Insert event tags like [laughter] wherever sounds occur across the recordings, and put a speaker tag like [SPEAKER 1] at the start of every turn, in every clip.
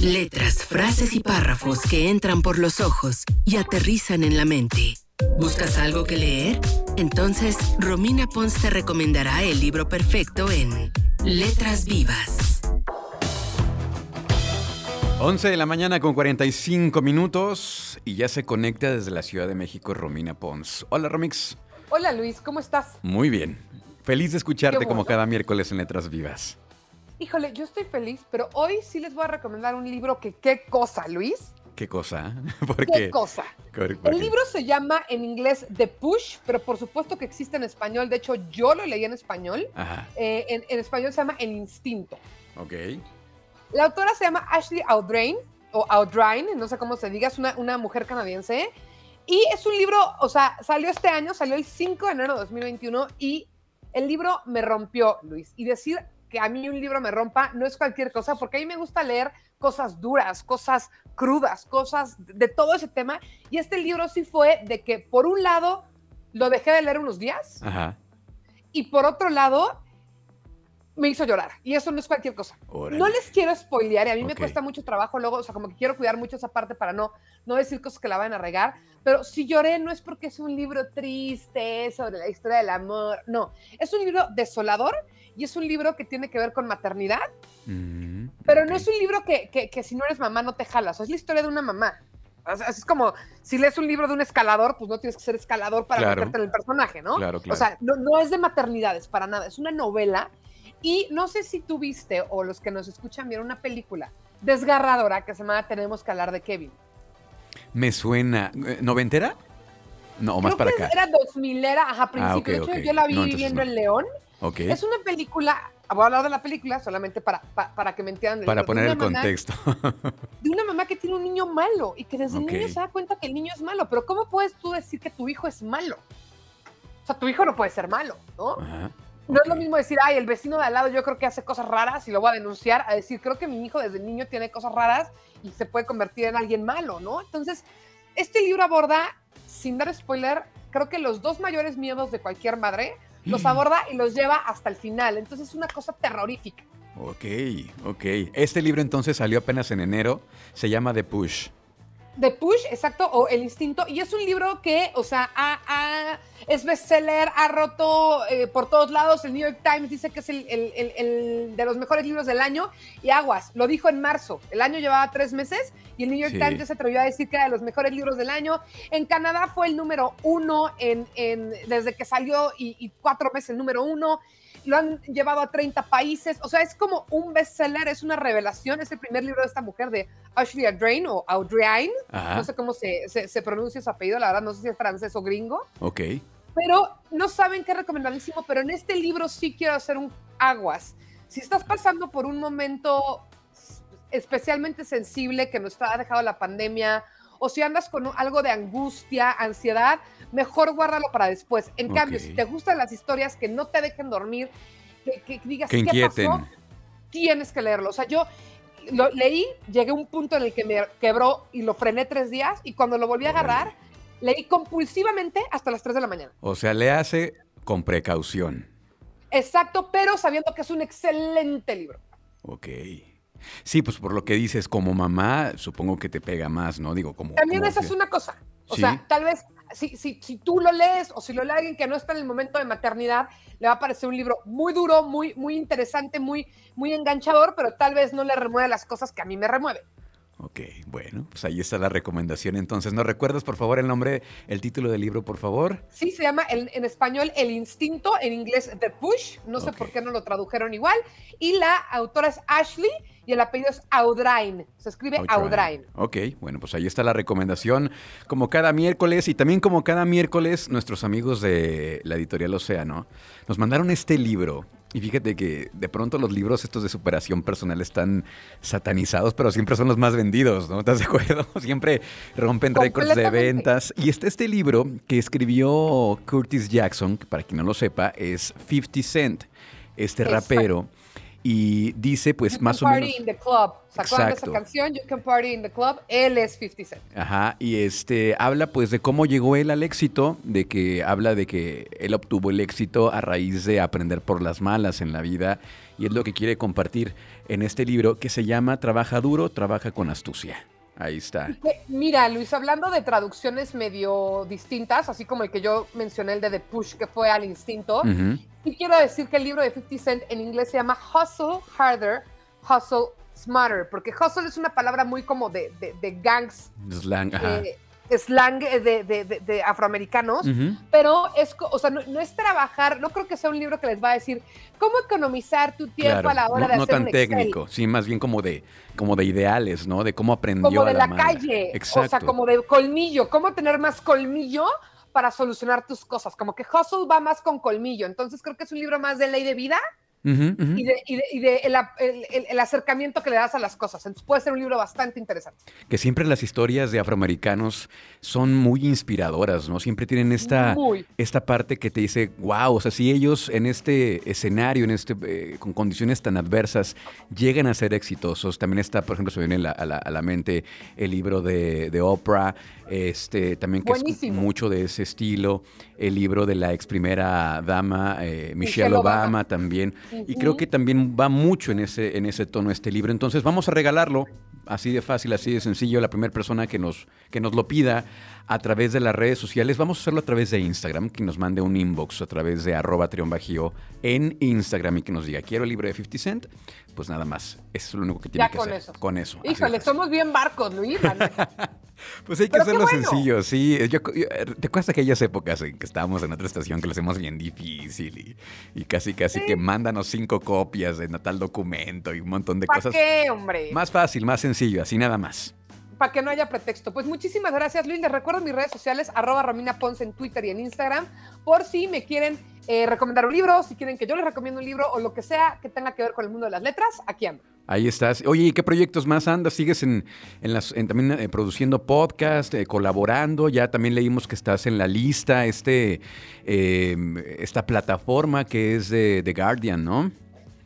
[SPEAKER 1] Letras, frases y párrafos que entran por los ojos y aterrizan en la mente. ¿Buscas algo que leer? Entonces, Romina Pons te recomendará el libro perfecto en Letras Vivas.
[SPEAKER 2] 11 de la mañana con 45 minutos y ya se conecta desde la Ciudad de México Romina Pons. Hola Romix.
[SPEAKER 3] Hola Luis, ¿cómo estás?
[SPEAKER 2] Muy bien. Feliz de escucharte como cada miércoles en Letras Vivas.
[SPEAKER 3] Híjole, yo estoy feliz, pero hoy sí les voy a recomendar un libro que qué cosa, Luis.
[SPEAKER 2] ¿Qué cosa? [laughs] ¿Por
[SPEAKER 3] ¿Qué,
[SPEAKER 2] qué?
[SPEAKER 3] cosa?
[SPEAKER 2] ¿Por-
[SPEAKER 3] El libro se llama en inglés The Push, pero por supuesto que existe en español. De hecho, yo lo leí en español.
[SPEAKER 2] Ajá,
[SPEAKER 3] Eh, en, en español se llama El Instinto.
[SPEAKER 2] ok.
[SPEAKER 3] La autora se llama Ashley Audrain, o Audrain, no sé cómo se diga, es una, una mujer canadiense. Y es un libro, o sea, salió este año, salió el 5 de enero de 2021 y el libro me rompió, Luis. Y decir que a mí un libro me rompa no es cualquier cosa, porque a mí me gusta leer cosas duras, cosas crudas, cosas de todo ese tema. Y este libro sí fue de que, por un lado, lo dejé de leer unos días
[SPEAKER 2] Ajá.
[SPEAKER 3] y por otro lado, me hizo llorar. Y eso no es cualquier cosa.
[SPEAKER 2] Órale.
[SPEAKER 3] No les quiero spoilear y a mí me
[SPEAKER 2] Ok.
[SPEAKER 3] cuesta mucho trabajo luego, o sea, como que quiero cuidar mucho esa parte para no, no decir cosas que la van a regar, pero si lloré no es porque es un libro triste sobre la historia del amor, no, es un libro desolador y es un libro que tiene que ver con maternidad,
[SPEAKER 2] Mm,
[SPEAKER 3] pero
[SPEAKER 2] ok.
[SPEAKER 3] no es un libro que, que- que si no eres mamá no te jalas, o sea, es la historia de una mamá. O sea, es como si lees un libro de un escalador, pues no tienes que ser escalador para
[SPEAKER 2] Claro.
[SPEAKER 3] meterte en el personaje, ¿no?
[SPEAKER 2] Claro, claro.
[SPEAKER 3] O sea, no, no es de maternidades para nada, es una novela. Y no sé si tú viste o los que nos escuchan vieron una película desgarradora que se llama Tenemos que hablar de Kevin.
[SPEAKER 2] Me suena. eh, ¿Noventera? No, o más
[SPEAKER 3] Creo
[SPEAKER 2] para
[SPEAKER 3] que
[SPEAKER 2] acá.
[SPEAKER 3] era 2000 era, ajá, principio.
[SPEAKER 2] ok,
[SPEAKER 3] de hecho, yo la vi
[SPEAKER 2] No,
[SPEAKER 3] viviendo
[SPEAKER 2] no.
[SPEAKER 3] en León.
[SPEAKER 2] Ok.
[SPEAKER 3] Es una película, voy a hablar de la película solamente para, pa- para que me entiendan.
[SPEAKER 2] Para
[SPEAKER 3] libro,
[SPEAKER 2] poner el
[SPEAKER 3] mamá-
[SPEAKER 2] contexto. [laughs]
[SPEAKER 3] de una mamá que tiene un niño malo y que desde
[SPEAKER 2] Ok.
[SPEAKER 3] niño se da cuenta que el niño es malo. Pero ¿cómo puedes tú decir que tu hijo es malo? O sea, tu hijo no puede ser malo, ¿no?
[SPEAKER 2] Ajá.
[SPEAKER 3] No es lo mismo decir, ay, el vecino de al lado yo creo que hace cosas raras y lo voy a denunciar, a decir, creo que mi hijo desde niño tiene cosas raras y se puede convertir en alguien malo, ¿no? Entonces, este libro aborda, sin dar spoiler, creo que los dos mayores miedos de cualquier madre, los
[SPEAKER 2] Mm.
[SPEAKER 3] aborda y los lleva hasta el final. Entonces, es una cosa terrorífica.
[SPEAKER 2] Ok, ok. Este libro entonces salió apenas en enero. Se llama The Push.
[SPEAKER 3] The Push, exacto, o El Instinto, y es un libro que, o sea, ha- ha- es bestseller, ha roto eh, por todos lados, el New York Times dice que es el, el- el- el de los mejores libros del año, y aguas, lo dijo en marzo, el año llevaba tres meses, y el New York
[SPEAKER 2] Sí.
[SPEAKER 3] Times ya se atrevió a decir que era de los mejores libros del año, en Canadá fue el número uno en, en- desde que salió, y, y cuatro meses el número uno, lo han llevado a 30 países, o sea, es como un bestseller, es una revelación, es el primer libro de esta mujer de Ashley Audrain o
[SPEAKER 2] Ajá.
[SPEAKER 3] no sé cómo se, se- se pronuncia su apellido, la verdad, no sé si es francés o gringo,
[SPEAKER 2] Ok.
[SPEAKER 3] pero no saben qué recomendadísimo, pero en este libro sí quiero hacer un aguas. Si estás pasando por un momento especialmente sensible que nos ha dejado la pandemia, o si andas con algo de angustia, ansiedad, mejor guárdalo para después. En cambio, si te gustan las historias que no te dejen dormir, que, que digas,
[SPEAKER 2] Que
[SPEAKER 3] ¿qué pasó? Tienes que leerlo. O sea, yo lo leí, llegué a un punto en el que me quebró y lo frené tres días, y cuando lo volví a agarrar, leí compulsivamente hasta las 3 de la mañana.
[SPEAKER 2] O sea, le hace con precaución.
[SPEAKER 3] Exacto, pero sabiendo que es un excelente libro.
[SPEAKER 2] Ok. Sí, pues por lo que dices, como mamá, supongo que te pega más, ¿no? Digo, como.
[SPEAKER 3] También
[SPEAKER 2] como
[SPEAKER 3] esa
[SPEAKER 2] que-
[SPEAKER 3] es una cosa. O
[SPEAKER 2] Sí.
[SPEAKER 3] sea, tal vez si, si, si tú lo lees o si lo lee alguien que no está en el momento de maternidad, le va a parecer un libro muy duro, muy, muy interesante, muy, muy enganchador, pero tal vez no le remueve las cosas que a mí me remueven.
[SPEAKER 2] Ok, bueno, pues ahí está la recomendación. Entonces, ¿nos recuerdas, por favor, el nombre, el título del libro, por favor?
[SPEAKER 3] Sí, se llama en, en español El Instinto, en inglés The Push, no sé por qué no lo tradujeron igual, y la autora es Ashley y el apellido es Audrain, se escribe Audrain.
[SPEAKER 2] Ok, bueno, pues ahí está la recomendación. Como cada miércoles y también como cada miércoles, nuestros amigos de la editorial Océano nos mandaron este libro. Y fíjate que de pronto los libros estos de superación personal están satanizados, pero siempre son los más vendidos, ¿no? ¿Estás de acuerdo? [laughs] Siempre rompen récords de ventas. Y está este libro que escribió Curtis Jackson, que para quien no lo sepa, es 50 Cent, este
[SPEAKER 3] Exacto.
[SPEAKER 2] Y dice, pues
[SPEAKER 3] You
[SPEAKER 2] más o
[SPEAKER 3] can party
[SPEAKER 2] menos...
[SPEAKER 3] in the club. ¿Se acuerdan de
[SPEAKER 2] Exacto.
[SPEAKER 3] esa canción? You can party in the club. Él es 50 Cent.
[SPEAKER 2] Ajá, y este habla pues de cómo llegó él al éxito, de que habla de que él obtuvo el éxito a raíz de aprender por las malas en la vida y es lo que quiere compartir en este libro que se llama Trabaja duro, trabaja con astucia. Ahí está.
[SPEAKER 3] Mira, Luis, hablando de traducciones medio distintas, así como el que yo mencioné, el de The Push, que fue al instinto, y quiero decir que el libro de 50 Cent en inglés se llama Hustle Harder, Hustle Smarter, porque hustle es una palabra muy como de, de, gangs.
[SPEAKER 2] Slang, ajá.
[SPEAKER 3] Eh, slang de, de afroamericanos, pero es, o sea, no, es trabajar, no creo que sea un libro que les va a decir cómo economizar tu tiempo a la hora de hacer
[SPEAKER 2] No tan técnico, sí, más bien como de, como de ideales, ¿no? De cómo aprendió
[SPEAKER 3] Como
[SPEAKER 2] de
[SPEAKER 3] la, calle, Exacto. o sea, como de colmillo, cómo tener más colmillo para solucionar tus cosas, como que Hustle va más con colmillo, entonces creo que es un libro más de ley de vida y de, el, acercamiento que le das a las cosas. Entonces puede ser un libro bastante interesante.
[SPEAKER 2] Que siempre las historias de afroamericanos son muy inspiradoras, ¿no? Siempre tienen esta, esta parte que te dice, wow, o sea, si ellos en este escenario, en este, eh, con condiciones tan adversas, llegan a ser exitosos. También está, por ejemplo, se viene a la, mente el libro de, de Oprah, este, también que es mucho de ese estilo. El libro de la ex primera dama, eh, Michelle, Obama, también. Y creo que también va mucho en ese, en ese tono este libro. Entonces vamos a regalarlo, así de fácil, así de sencillo, la primera persona que nos, que nos lo pida a través de las redes sociales. Vamos a hacerlo a través de Instagram, que nos mande un inbox a través de arroba en Instagram y que nos diga, quiero el libro de 50 Cent. Pues nada más, eso es lo único que tiene que
[SPEAKER 3] con
[SPEAKER 2] hacer.
[SPEAKER 3] Eso.
[SPEAKER 2] Con eso.
[SPEAKER 3] Híjole, somos bien barcos, Luis. [laughs]
[SPEAKER 2] pues hay que hacerlo sencillo, sí. ¿Te acuerdas aquellas épocas en que estábamos en otra estación que lo hacemos bien difícil y, casi, casi que mándanos cinco copias de tal documento y un montón de cosas?
[SPEAKER 3] qué, hombre?
[SPEAKER 2] Más fácil, más sencillo, así nada más
[SPEAKER 3] para que no haya pretexto. Pues muchísimas gracias, Luis. Les recuerdo mis redes sociales, arroba Romina Ponce en Twitter y en Instagram, por si me quieren eh, recomendar un libro, si quieren que yo les recomiende un libro o lo que sea que tenga que ver con el mundo de las letras, aquí ando.
[SPEAKER 2] Ahí estás. Oye, ¿y qué proyectos más andas? ¿Sigues en, las, también eh, produciendo podcast, eh, colaborando? Ya también leímos que estás en la lista, este, esta plataforma que es de The Guardian, ¿no?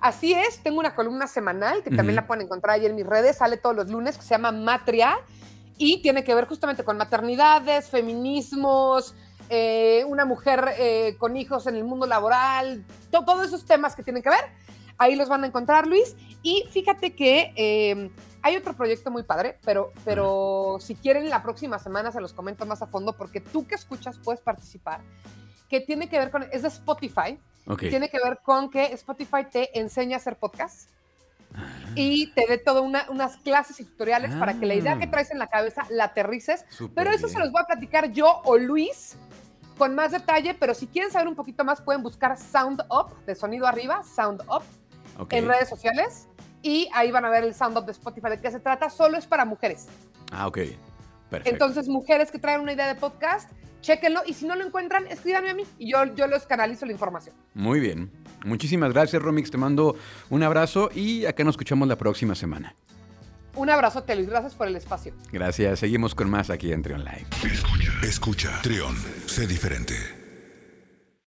[SPEAKER 3] Así es, tengo una columna semanal que también la pueden encontrar ahí en mis redes, sale todos los lunes, que se llama Matria y tiene que ver justamente con maternidades, feminismos, eh, una mujer eh, con hijos en el mundo laboral, todos esos temas que tienen que ver. Ahí los van a encontrar, Luis. Y fíjate que eh, hay otro proyecto muy padre, pero, pero si quieren, la próxima semana se los comento más a fondo, porque tú que escuchas puedes participar, que tiene que ver con, es de Spotify, tiene que ver con que Spotify te enseña a hacer podcast y te dé todas unas clases y tutoriales para que la idea que ah. traes en la cabeza la aterrices. pero eso se los voy a platicar yo o Luis con más detalle, pero si quieren saber un poquito más pueden buscar Sound Up, de sonido arriba, Sound Up, en redes sociales y ahí van a ver el Sound Up de Spotify. ¿De qué se trata? Solo es para mujeres.
[SPEAKER 2] Ah, ok.
[SPEAKER 3] Perfecto. Entonces, mujeres que traen una idea de podcast, chéquenlo y si no lo encuentran, escríbanme a mí y yo, yo los canalizo la información.
[SPEAKER 2] Muy bien. Muchísimas gracias, Romix. Te mando un abrazo y acá nos escuchamos la próxima semana.
[SPEAKER 3] Un abrazo, Luis. Gracias por el espacio.
[SPEAKER 2] Gracias. Seguimos con más aquí en Trion Live.
[SPEAKER 4] Escucha. Escucha. Trion. Sé diferente.